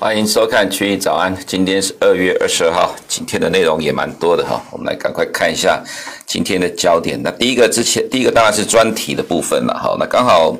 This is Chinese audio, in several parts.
欢迎收看《群益早安》，今天是二月二十二号，今天的内容也蛮多的哈，我们来赶快看一下今天的焦点。那第一个之前，第一个当然是专题的部分了哈，那刚好。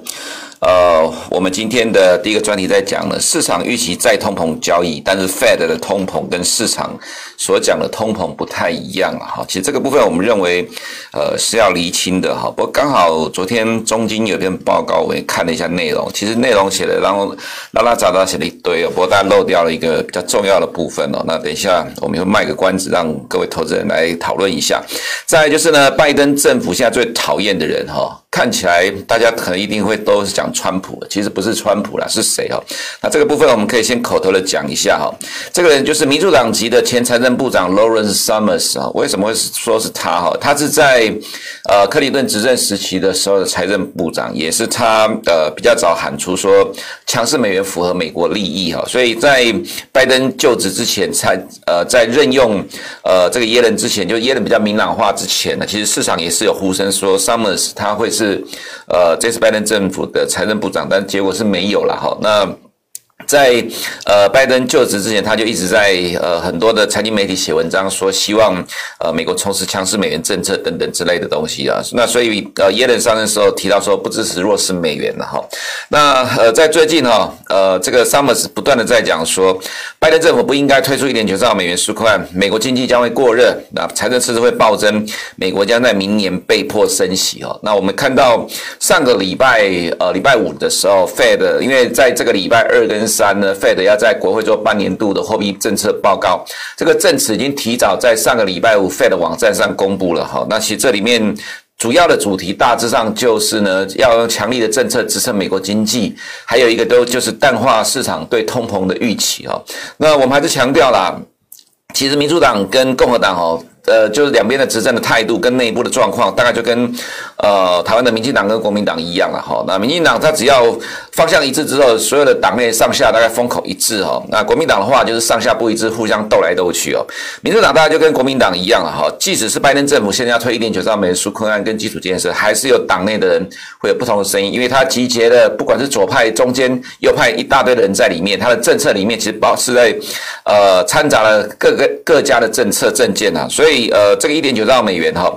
呃，我们今天的第一个专题在讲呢，市场预期再通膨交易，但是 Fed 的通膨跟市场所讲的通膨不太一样。哈，其实这个部分我们认为，呃，是要厘清的哈。不过刚好昨天中金有篇报告，我也看了一下内容，其实内容写的，然后拉拉杂杂写了一堆。不过大家漏掉了一个比较重要的部分哦。那等一下我们会卖个关子，让各位投资人来讨论一下。再就是呢，拜登政府现在最讨厌的人哈。看起来大家可能一定会都是讲川普，其实不是川普啦，是谁哦？那这个部分我们可以先口头的讲一下哈。这个人就是民主党籍的前财政部长 Lawrence Summers 啊。为什么会说是他哈？他是在呃克林顿执政时期的时候的财政部长，也是他呃比较早喊出说强势美元符合美国利益哈。所以在拜登就职之前，才呃在任用呃这个耶伦之前，就耶伦比较明朗化之前呢，其实市场也是有呼声说 Summers 他会。是，呃，这次拜登政府的财政部长，但结果是没有了哈。那在呃拜登就职之前，他就一直在呃很多的财经媒体写文章，说希望呃美国从事强势美元政策等等之类的东西啊。那所以呃耶伦上任时候提到说不支持弱势美元了哈。那呃在最近哈呃这个 Summers 不断的在讲说，拜登政府不应该推出一点九兆美元纾困案，美国经济将会过热，那财政赤字会暴增，美国将在明年被迫升息哦。那我们看到上个礼拜呃礼拜五的时候，Fed 因为在这个礼拜二跟三呢，Fed 要在国会做半年度的货币政策报告，这个证词已经提早在上个礼拜五 Fed 网站上公布了哈。那其实这里面主要的主题大致上就是呢，要用强力的政策支撑美国经济，还有一个都就是淡化市场对通膨的预期哈。那我们还是强调啦，其实民主党跟共和党哦。呃，就是两边的执政的态度跟内部的状况，大概就跟呃台湾的民进党跟国民党一样了哈。那民进党他只要方向一致之后，所有的党内上下大概风口一致哈。那国民党的话就是上下不一致，互相斗来斗去哦。民主党大概就跟国民党一样了哈。即使是拜登政府现在要推一点九兆美元纾困案跟基础建设，还是有党内的人会有不同的声音，因为他集结了不管是左派、中间、右派一大堆的人在里面，他的政策里面其实包是在呃掺杂了各个各家的政策政见啊，所以。呃，这个一点九兆美元哈，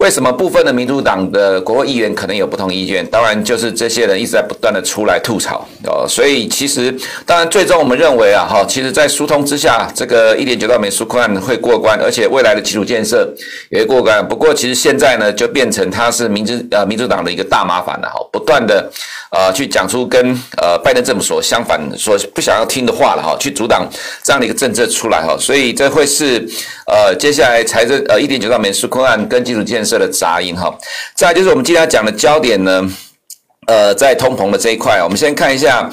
为什么部分的民主党的国会议员可能有不同意见？当然，就是这些人一直在不断的出来吐槽哦。所以，其实，当然，最终我们认为啊，哈，其实，在疏通之下，这个一点九兆美元纾困案会过关，而且未来的基础建设也会过关。不过，其实现在呢，就变成它是民主呃民主党的一个大麻烦了哈，不断的。呃，去讲出跟呃拜登政府所相反、所不想要听的话了哈，去阻挡这样的一个政策出来哈，所以这会是呃接下来财政呃一点九兆美元纾困案跟基础建设的杂音哈。再就是我们今天要讲的焦点呢，呃，在通膨的这一块，我们先看一下。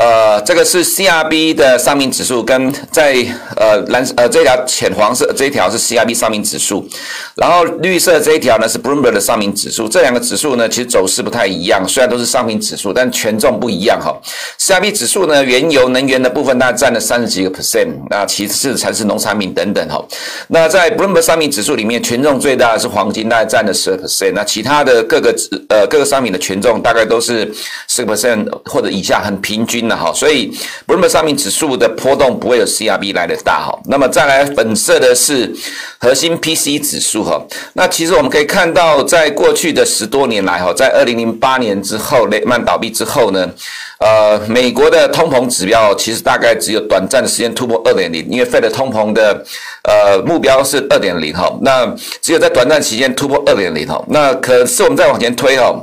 呃，这个是 CRB 的商品指数，跟在呃蓝呃这条浅黄色这一条是 CRB 商品指数，然后绿色这一条呢是 Bloomberg 的商品指数。这两个指数呢其实走势不太一样，虽然都是商品指数，但权重不一样哈。CRB 指数呢，原油能源的部分大概占了三十几个 percent，那其次才是农产品等等哈。那在 Bloomberg 商品指数里面，权重最大的是黄金，大概占了十二 percent，那其他的各个呃各个商品的权重大概都是十个 percent 或者以下，很平均。那好，所以 Bloomberg 商品指数的波动不会有 CRB 来的大哈。那么再来粉色的是核心 PC 指数哈。那其实我们可以看到，在过去的十多年来哈，在二零零八年之后雷曼倒闭之后呢，呃，美国的通膨指标其实大概只有短暂的时间突破二点零，因为 Fed 通膨的呃目标是二点零哈。那只有在短暂期间突破二点零哈。那可是我们再往前推哈。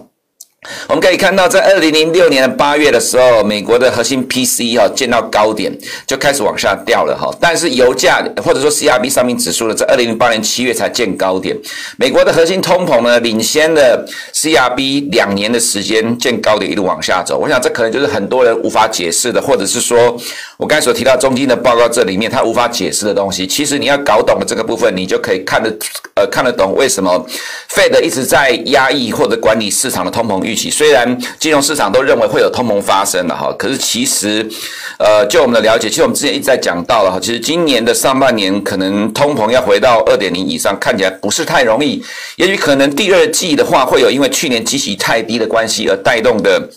我们可以看到，在二零零六年的八月的时候，美国的核心 P C 哈见到高点，就开始往下掉了哈。但是油价或者说 CRB 商品指数呢，在二零零八年七月才见高点。美国的核心通膨呢，领先了 CRB 两年的时间见高点，一路往下走。我想这可能就是很多人无法解释的，或者是说我刚才所提到中金的报告这里面它无法解释的东西。其实你要搞懂了这个部分，你就可以看得呃看得懂为什么 Fed 一直在压抑或者管理市场的通膨预期。虽然金融市场都认为会有通膨发生了哈，可是其实，呃，就我们的了解，其实我们之前一直在讲到了哈，其实今年的上半年可能通膨要回到二点零以上，看起来不是太容易。也许可能第二季的话，会有因为去年基期太低的关系而带动的。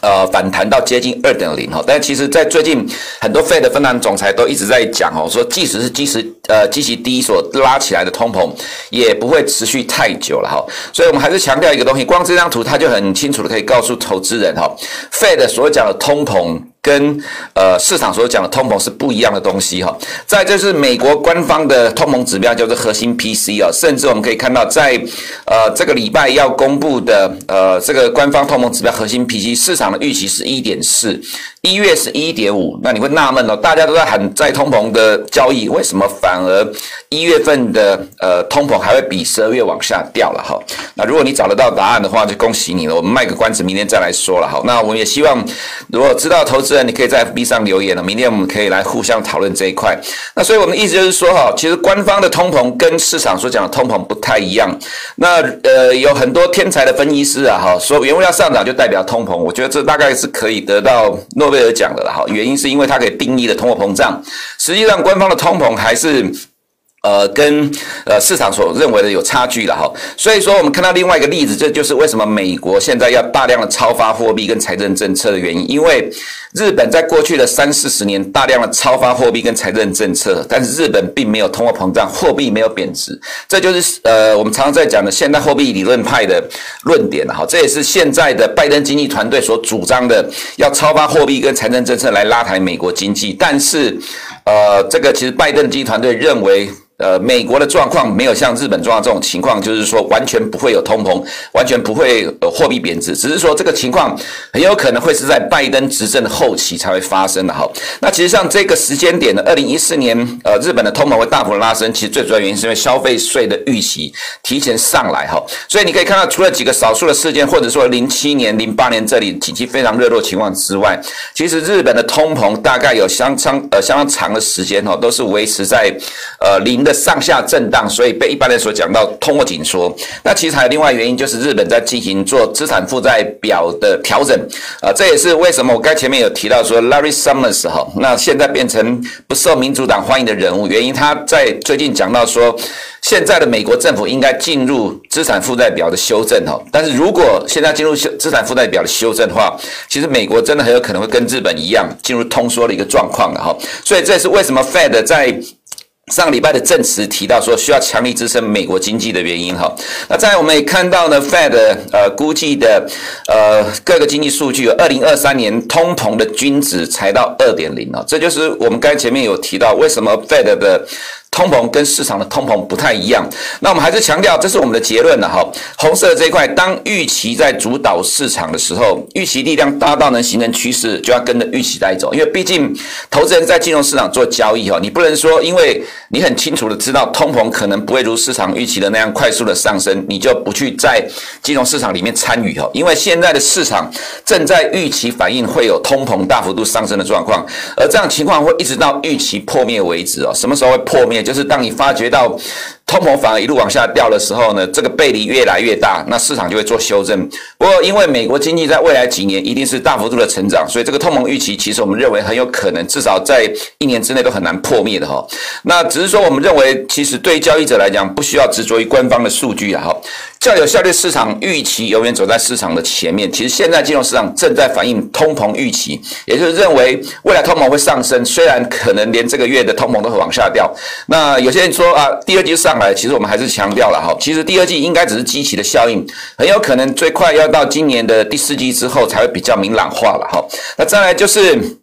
呃，反弹到接近二点零哈，但其实，在最近很多 Fed 的分行总裁都一直在讲哦，说即使是即时呃极其低所拉起来的通膨，也不会持续太久了哈。所以我们还是强调一个东西，光这张图它就很清楚的可以告诉投资人哈，Fed 所讲的通膨。跟呃市场所讲的通膨是不一样的东西哈，再就是美国官方的通膨指标叫做核心 PC 啊，甚至我们可以看到在呃这个礼拜要公布的呃这个官方通膨指标核心 PC 市场的预期是一点四。一月是一点五，那你会纳闷哦，大家都在喊在通膨的交易，为什么反而一月份的呃通膨还会比十二月往下掉了哈？那如果你找得到答案的话，就恭喜你了。我们卖个关子，明天再来说了哈。那我们也希望，如果知道投资人，你可以在 FB 上留言了，明天我们可以来互相讨论这一块。那所以我们的意思就是说哈，其实官方的通膨跟市场所讲的通膨不太一样。那呃有很多天才的分析师啊哈，说原物料上涨就代表通膨，我觉得这大概是可以得到诺。贝尔奖的了哈，原因是因为它可以定义的通货膨胀，实际上官方的通膨还是。呃，跟呃市场所认为的有差距了哈，所以说我们看到另外一个例子，这就是为什么美国现在要大量的超发货币跟财政政策的原因，因为日本在过去的三四十年大量的超发货币跟财政政策，但是日本并没有通货膨胀，货币没有贬值，这就是呃我们常常在讲的现代货币理论派的论点了哈，这也是现在的拜登经济团队所主张的，要超发货币跟财政政策来拉抬美国经济，但是呃这个其实拜登经济团队认为。呃，美国的状况没有像日本状况这种情况，就是说完全不会有通膨，完全不会有货币贬值，只是说这个情况很有可能会是在拜登执政的后期才会发生的哈。那其实像这个时间点呢二零一四年，呃，日本的通膨会大幅拉升，其实最主要原因是因为消费税的预期提前上来哈。所以你可以看到，除了几个少数的事件，或者说零七年、零八年这里经济非常热络情况之外，其实日本的通膨大概有相当呃相当长的时间哈，都是维持在呃零的。上下震荡，所以被一般人所讲到通货紧缩。那其实还有另外原因，就是日本在进行做资产负债表的调整。啊，这也是为什么我刚前面有提到说 Larry Summers 哈，那现在变成不受民主党欢迎的人物，原因他在最近讲到说，现在的美国政府应该进入资产负债表的修正哈，但是如果现在进入修资产负债表的修正的话，其实美国真的很有可能会跟日本一样进入通缩的一个状况了哈，所以这也是为什么 Fed 在上个礼拜的证词提到说需要强力支撑美国经济的原因哈，那在我们也看到呢，Fed 呃估计的呃各个经济数据，二零二三年通膨的均值才到二点零哦，这就是我们刚前面有提到为什么 Fed 的。通膨跟市场的通膨不太一样，那我们还是强调，这是我们的结论了哈。红色的这一块，当预期在主导市场的时候，预期力量大到能形成趋势，就要跟着预期带走。因为毕竟投资人在金融市场做交易哈，你不能说，因为你很清楚的知道通膨可能不会如市场预期的那样快速的上升，你就不去在金融市场里面参与哈。因为现在的市场正在预期反映会有通膨大幅度上升的状况，而这样情况会一直到预期破灭为止哦。什么时候会破灭？就是当你发觉到通膨反而一路往下掉的时候呢，这个背离越来越大，那市场就会做修正。不过，因为美国经济在未来几年一定是大幅度的成长，所以这个通膨预期其实我们认为很有可能至少在一年之内都很难破灭的哈。那只是说，我们认为其实对交易者来讲，不需要执着于官方的数据啊哈。较有效率市场预期永远走在市场的前面。其实现在金融市场正在反映通膨预期，也就是认为未来通膨会上升，虽然可能连这个月的通膨都会往下掉。那有些人说啊，第二季上来，其实我们还是强调了哈，其实第二季应该只是基期的效应，很有可能最快要到今年的第四季之后才会比较明朗化了哈。那再来就是。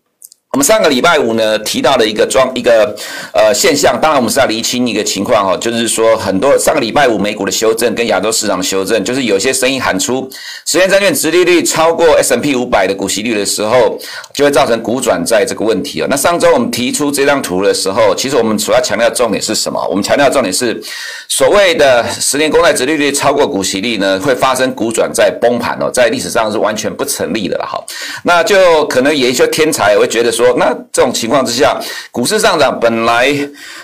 我们上个礼拜五呢提到的一个状一个呃现象，当然我们是要厘清一个情况哈，就是说很多上个礼拜五美股的修正跟亚洲市场的修正，就是有些声音喊出十年债券殖利率超过 S M P 五百的股息率的时候，就会造成股转债这个问题哦。那上周我们提出这张图的时候，其实我们主要强调重点是什么？我们强调重点是所谓的十年公债殖利率超过股息率呢，会发生股转债崩盘哦，在历史上是完全不成立的了哈。那就可能有一些天才也会觉得说。那这种情况之下，股市上涨本来，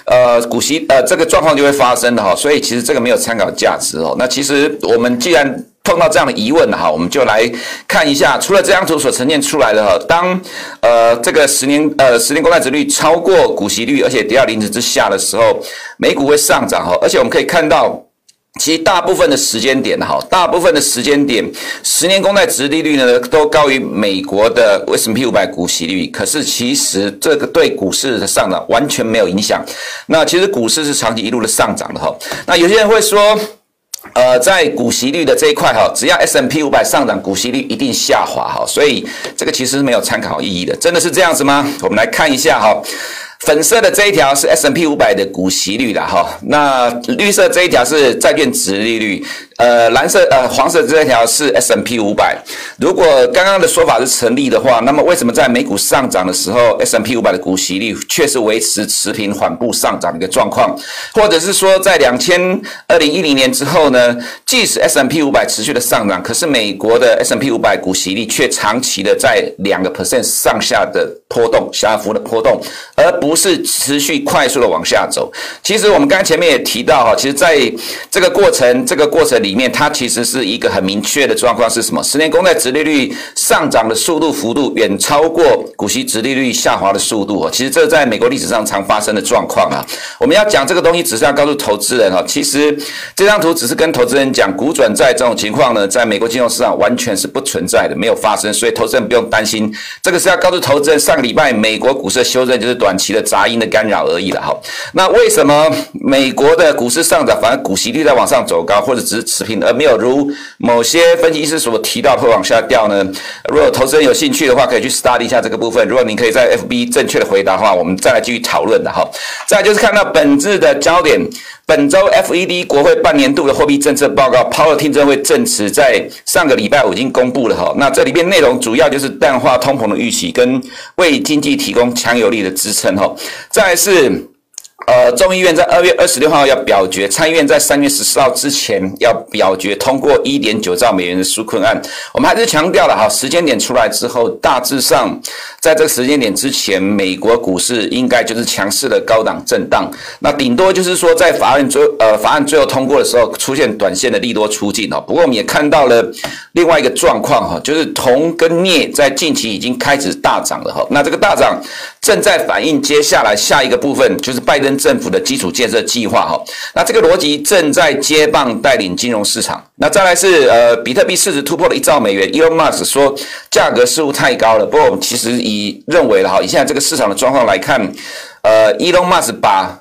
呃，股息呃这个状况就会发生的哈，所以其实这个没有参考价值哦。那其实我们既然碰到这样的疑问哈，我们就来看一下，除了这张图所呈现出来的哈，当呃这个十年呃十年公债殖率超过股息率，而且跌到零值之下的时候，美股会上涨哈，而且我们可以看到。其实大部分的时间点哈，大部分的时间点，十年公债殖利率呢都高于美国的 S&P 五百股息率。可是其实这个对股市的上涨完全没有影响。那其实股市是长期一路的上涨的哈。那有些人会说，呃，在股息率的这一块哈，只要 S M P 五百上涨，股息率一定下滑哈。所以这个其实是没有参考意义的。真的是这样子吗？我们来看一下哈。粉色的这一条是 S&P 五百的股息率了哈，那绿色这一条是债券值利率。呃，蓝色呃黄色这条是 S&P 五百。如果刚刚的说法是成立的话，那么为什么在美股上涨的时候，S&P 五百的股息率却是维持持平缓步上涨的一个状况？或者是说，在两千二零一零年之后呢，即使 S&P 五百持续的上涨，可是美国的 S&P 五百股息率却长期的在两个 percent 上下的波动，小幅的波动，而不是持续快速的往下走。其实我们刚才前面也提到哈，其实在这个过程，这个过程。里面它其实是一个很明确的状况是什么？十年公债殖利率上涨的速度幅度远超过股息殖利率下滑的速度哦。其实这在美国历史上常发生的状况啊。我们要讲这个东西，只是要告诉投资人哦，其实这张图只是跟投资人讲，股转债这种情况呢，在美国金融市场完全是不存在的，没有发生，所以投资人不用担心。这个是要告诉投资人，上个礼拜美国股市修正就是短期的杂音的干扰而已了哈。那为什么美国的股市上涨，反而股息率在往上走高，或者只是？持平而没有如某些分析师所提到会往下掉呢？如果投资人有兴趣的话，可以去 study 一下这个部分。如果你可以在 FB 正确的回答的话，我们再来继续讨论的哈。再就是看到本质的焦点，本周 FED 国会半年度的货币政策报告，Powell 听证会证词在上个礼拜五已经公布了哈。那这里面内容主要就是淡化通膨的预期，跟为经济提供强有力的支撑哈。再来是。呃，众议院在二月二十六号要表决，参议院在三月十四号之前要表决通过一点九兆美元的纾困案。我们还是强调了哈，时间点出来之后，大致上在这个时间点之前，美国股市应该就是强势的高档震荡。那顶多就是说，在法案最呃法案最后通过的时候，出现短线的利多出尽哦。不过我们也看到了另外一个状况哈，就是铜跟镍在近期已经开始大涨了哈。那这个大涨正在反映接下来下一个部分，就是拜登。政府的基础建设计划，哈，那这个逻辑正在接棒带领金融市场。那再来是呃，比特币市值突破了一兆美元，Elon Musk 说价格似乎太高了。不过我们其实以认为了哈，以现在这个市场的状况来看，呃，Elon Musk 把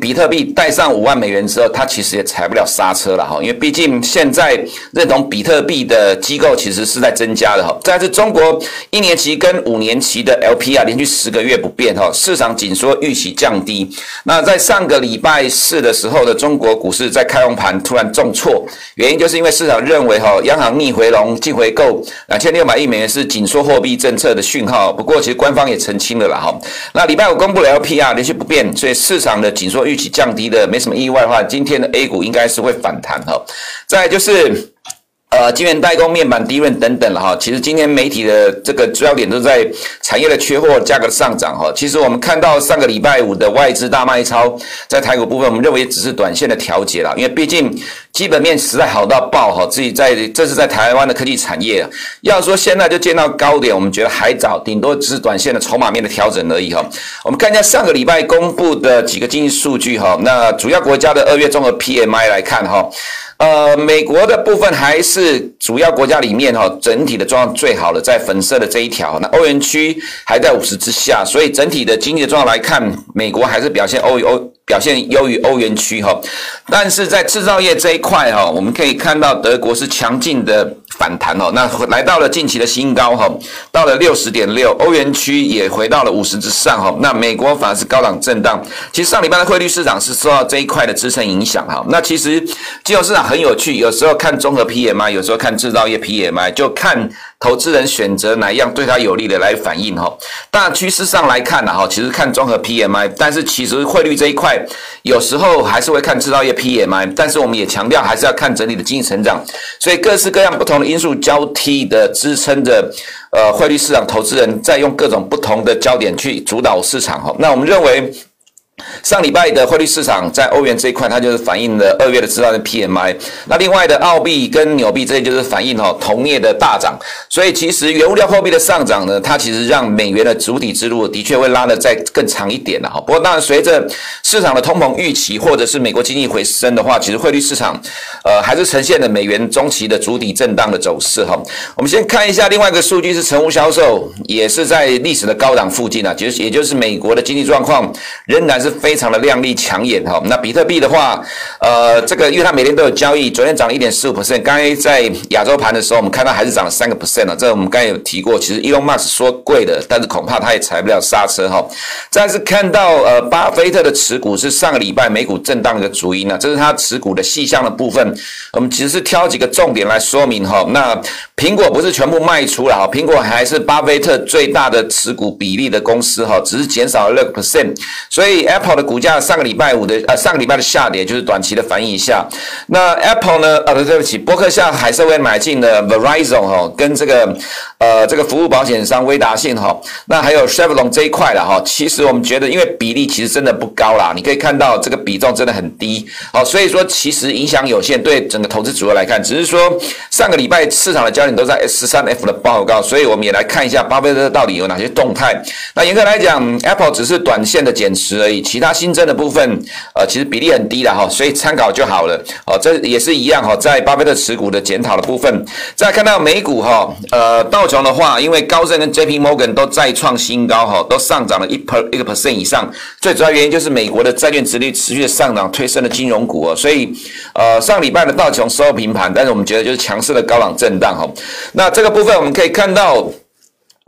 比特币带上五万美元之后，它其实也踩不了刹车了哈，因为毕竟现在认同比特币的机构其实是在增加的哈。再是中国一年期跟五年期的 LPR 连续十个月不变哈，市场紧缩预期降低。那在上个礼拜四的时候的中国股市在开红盘突然重挫，原因就是因为市场认为哈，央行逆回笼净回购两千六百亿美元是紧缩货币政策的讯号。不过其实官方也澄清了啦哈。那礼拜五公布了 LPR 连续不变，所以市场的紧缩。说预期降低的没什么意外的话，今天的 A 股应该是会反弹哈。再就是。呃，晶圆代工、面板、低润等等了哈。其实今天媒体的这个主要点都在产业的缺货、价格的上涨哈。其实我们看到上个礼拜五的外资大卖超，在台股部分，我们认为只是短线的调节了，因为毕竟基本面实在好到爆哈。自己在这是在台湾的科技产业，要说现在就见到高点，我们觉得还早，顶多只是短线的筹码面的调整而已哈。我们看一下上个礼拜公布的几个经济数据哈。那主要国家的二月综合 PMI 来看哈。呃，美国的部分还是主要国家里面哈，整体的状况最好的，在粉色的这一条。那欧元区还在五十之下，所以整体的经济状况来看，美国还是表现欧欧表现优于欧元区哈。但是在制造业这一块哈，我们可以看到德国是强劲的。反弹哦，那来到了近期的新高哈，到了六十点六，欧元区也回到了五十之上哈。那美国反而是高档震荡。其实上礼拜的汇率市场是受到这一块的支撑影响哈。那其实金融市场很有趣，有时候看综合 PMI，有时候看制造业 PMI，就看。投资人选择哪一样对他有利的来反应哈？大趋势上来看呢哈，其实看综合 PMI，但是其实汇率这一块有时候还是会看制造业 PMI，但是我们也强调还是要看整体的经济成长，所以各式各样不同的因素交替的支撑着呃汇率市场，投资人在用各种不同的焦点去主导市场哈。那我们认为。上礼拜的汇率市场在欧元这一块，它就是反映了二月的制造业 PMI。那另外的澳币跟纽币这些就是反映哈同业的大涨。所以其实原物料货币的上涨呢，它其实让美元的主体之路的确会拉得再更长一点了哈。不过当然随着市场的通膨预期或者是美国经济回升的话，其实汇率市场呃还是呈现了美元中期的主体震荡的走势哈。我们先看一下另外一个数据是成屋销售，也是在历史的高档附近啊，就是也就是美国的经济状况仍然是。是非常的亮丽抢眼哈，那比特币的话，呃，这个因为它每天都有交易，昨天涨了一点四五 percent，刚才在亚洲盘的时候，我们看到还是涨了三个 percent 啊，这个我们刚才有提过，其实 Elon Musk 说贵的，但是恐怕他也踩不了刹车哈。再是看到呃，巴菲特的持股是上个礼拜美股震荡的主因呢，这是他持股的细项的部分，我们其实是挑几个重点来说明哈。那苹果不是全部卖出了哈，苹果还是巴菲特最大的持股比例的公司哈，只是减少了六个 percent，所以。Apple 的股价上个礼拜五的呃上个礼拜的下跌就是短期的反应一下。那 Apple 呢？呃，对不起，博客向海瑟薇买进了 Verizon 哈，跟这个呃这个服务保险商威达信哈。那还有 Chevron 这一块了哈。其实我们觉得，因为比例其实真的不高啦，你可以看到这个比重真的很低。好，所以说其实影响有限，对整个投资组合来看，只是说上个礼拜市场的焦点都在 S 三 F 的报告，所以我们也来看一下巴菲特到底有哪些动态。那严格来讲，Apple 只是短线的减持而已。其他新增的部分，呃，其实比例很低了哈，所以参考就好了。哦，这也是一样哈，在巴菲特持股的检讨的部分，再看到美股哈，呃到，道琼的话，因为高盛跟 JP Morgan 都再创新高哈，都上涨了一 per 一个 percent 以上。最主要原因就是美国的债券殖率持续的上涨，推升了金融股哦。所以，呃，上礼拜的道琼收平盘，但是我们觉得就是强势的高浪震荡哈。那这个部分我们可以看到。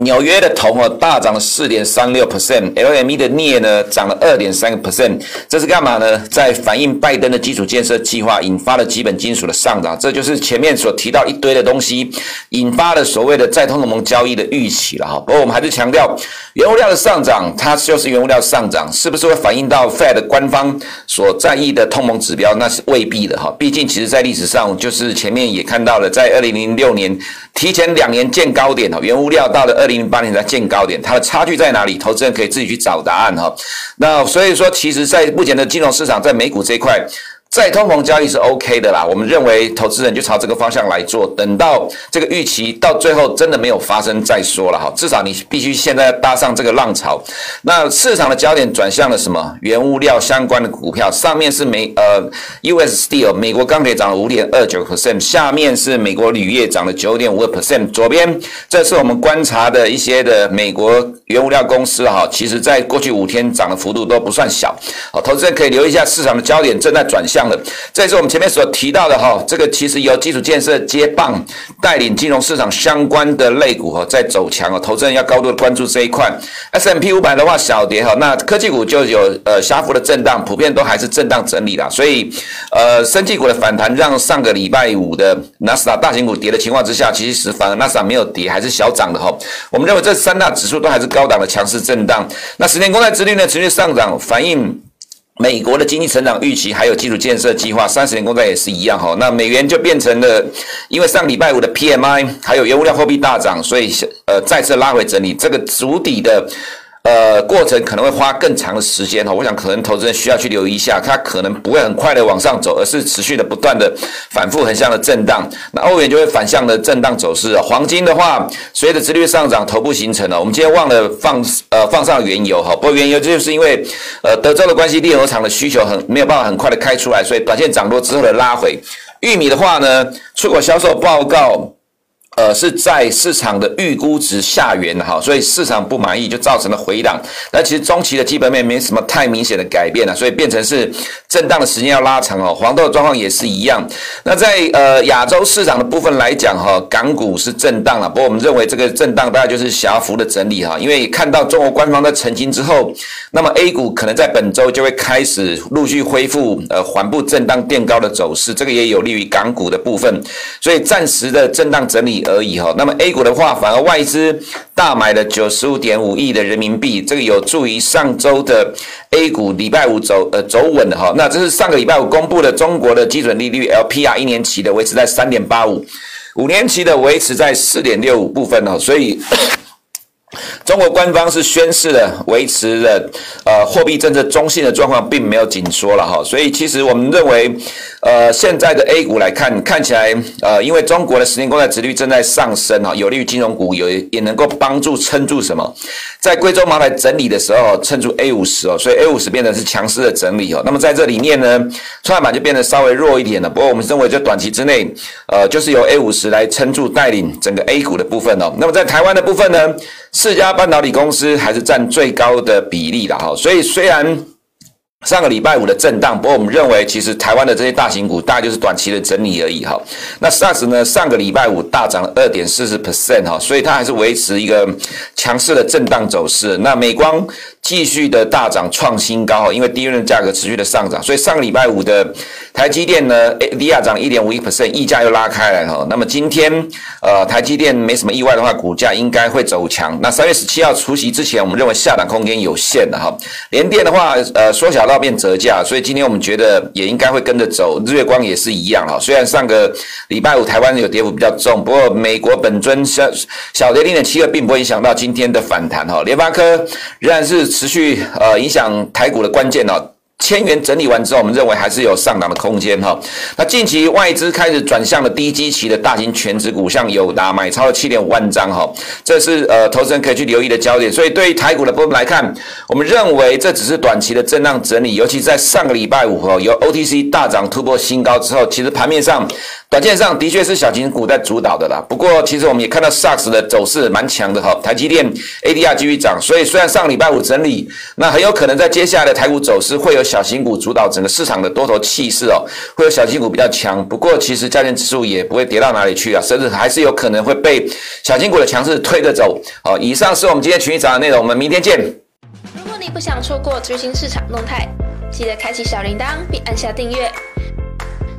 纽约的铜哦大涨了四点三六 percent，LME 的镍呢涨了二点三个 percent，这是干嘛呢？在反映拜登的基础建设计划引发了基本金属的上涨，这就是前面所提到一堆的东西引发了所谓的再通膨交易的预期了哈。不过我们还是强调，原物料的上涨，它就是原物料上涨，是不是会反映到 Fed 官方所在意的通膨指标？那是未必的哈。毕竟其实在历史上，就是前面也看到了，在二零零六年提前两年见高点哈，原物料到了二。零零八年在见高点，它的差距在哪里？投资人可以自己去找答案哈。那所以说，其实，在目前的金融市场，在美股这一块。再通膨交易是 OK 的啦，我们认为投资人就朝这个方向来做，等到这个预期到最后真的没有发生再说了哈。至少你必须现在搭上这个浪潮。那市场的焦点转向了什么？原物料相关的股票，上面是美呃 US Steel 美国钢铁涨了五点二九 percent，下面是美国铝业涨了九点五个 percent。左边这是我们观察的一些的美国原物料公司哈，其实在过去五天涨的幅度都不算小。好，投资人可以留意一下市场的焦点正在转向了。这也是我们前面所提到的哈，这个其实由基础建设接棒带领金融市场相关的类股哈在走强哦，投资人要高度的关注这一块。S M P 五百的话小跌哈，那科技股就有呃狭幅的震荡，普遍都还是震荡整理啦。所以呃，生技股的反弹让上个礼拜五的纳斯达大型股跌的情况之下，其实反而纳斯达没有跌，还是小涨的哈。我们认为这三大指数都还是高高档的强势震荡。那十年公债殖率呢持续上涨，反映。美国的经济成长预期还有基础建设计划，三十年公债也是一样哈。那美元就变成了，因为上礼拜五的 PMI 还有原物料货币大涨，所以呃再次拉回整理，这个足底的。呃，过程可能会花更长的时间哈，我想可能投资人需要去留意一下，它可能不会很快的往上走，而是持续的不断的反复横向的震荡。那欧元就会反向的震荡走势。黄金的话，随着殖率上涨，头部形成了。我们今天忘了放呃放上原油哈，不过原油这就是因为呃德州的关系，炼油厂的需求很没有办法很快的开出来，所以短线涨多之后的拉回。玉米的话呢，出口销售报告。呃，是在市场的预估值下缘哈，所以市场不满意就造成了回档。那其实中期的基本面没什么太明显的改变了，所以变成是震荡的时间要拉长哦。黄豆的状况也是一样。那在呃亚洲市场的部分来讲哈，港股是震荡了，不过我们认为这个震荡大概就是狭幅的整理哈，因为看到中国官方的澄清之后，那么 A 股可能在本周就会开始陆续恢复呃缓步震荡垫高的走势，这个也有利于港股的部分，所以暂时的震荡整理。而已哈，那么 A 股的话，反而外资大买了九十五点五亿的人民币，这个有助于上周的 A 股礼拜五走呃走稳的哈。那这是上个礼拜五公布的中国的基准利率 LPR 一年期的维持在三点八五，五年期的维持在四点六五部分哦，所以。中国官方是宣示了维持了呃货币政策中性的状况，并没有紧缩了哈。所以其实我们认为，呃现在的 A 股来看，看起来呃因为中国的十年公债殖率正在上升哈，有利于金融股，有也能够帮助撑住什么，在贵州茅台整理的时候撑住 A 五十哦，所以 A 五十变成是强势的整理哦。那么在这里面呢，创业板就变得稍微弱一点了。不过我们认为在短期之内，呃就是由 A 五十来撑住带领整个 A 股的部分哦。那么在台湾的部分呢，四家半导体公司还是占最高的比例的哈，所以虽然。上个礼拜五的震荡，不过我们认为其实台湾的这些大型股大概就是短期的整理而已哈。那 SARS 呢，上个礼拜五大涨了二点四十 percent 哈，所以它还是维持一个强势的震荡走势。那美光继续的大涨创新高哈，因为低润价格持续的上涨，所以上个礼拜五的台积电呢，ADR 涨一点五一 percent，溢价又拉开来哈。那么今天呃台积电没什么意外的话，股价应该会走强。那三月十七号除夕之前，我们认为下档空间有限的哈。联电的话呃缩小。到变折价，所以今天我们觉得也应该会跟着走。日月光也是一样哈，虽然上个礼拜五台湾有跌幅比较重，不过美国本尊小小跌零点七二，并不会影响到今天的反弹哈。联发科仍然是持续呃影响台股的关键哦。千元整理完之后，我们认为还是有上档的空间哈。那近期外资开始转向了低基期的大型全值股，像友达买超了七点五万张哈，这是呃投资人可以去留意的焦点。所以对于台股的部分来看，我们认为这只是短期的震荡整理，尤其在上个礼拜五哈，由 OTC 大涨突破新高之后，其实盘面上。短线上的确是小型股在主导的啦，不过其实我们也看到 SARS 的走势蛮强的哈，台积电 ADR 继续涨，所以虽然上礼拜五整理，那很有可能在接下来的台股走势会有小型股主导整个市场的多头气势哦，会有小型股比较强，不过其实加权指数也不会跌到哪里去啊，甚至还是有可能会被小型股的强势推着走。好，以上是我们今天群益早的内容，我们明天见。如果你不想错过最新市场动态，记得开启小铃铛并按下订阅。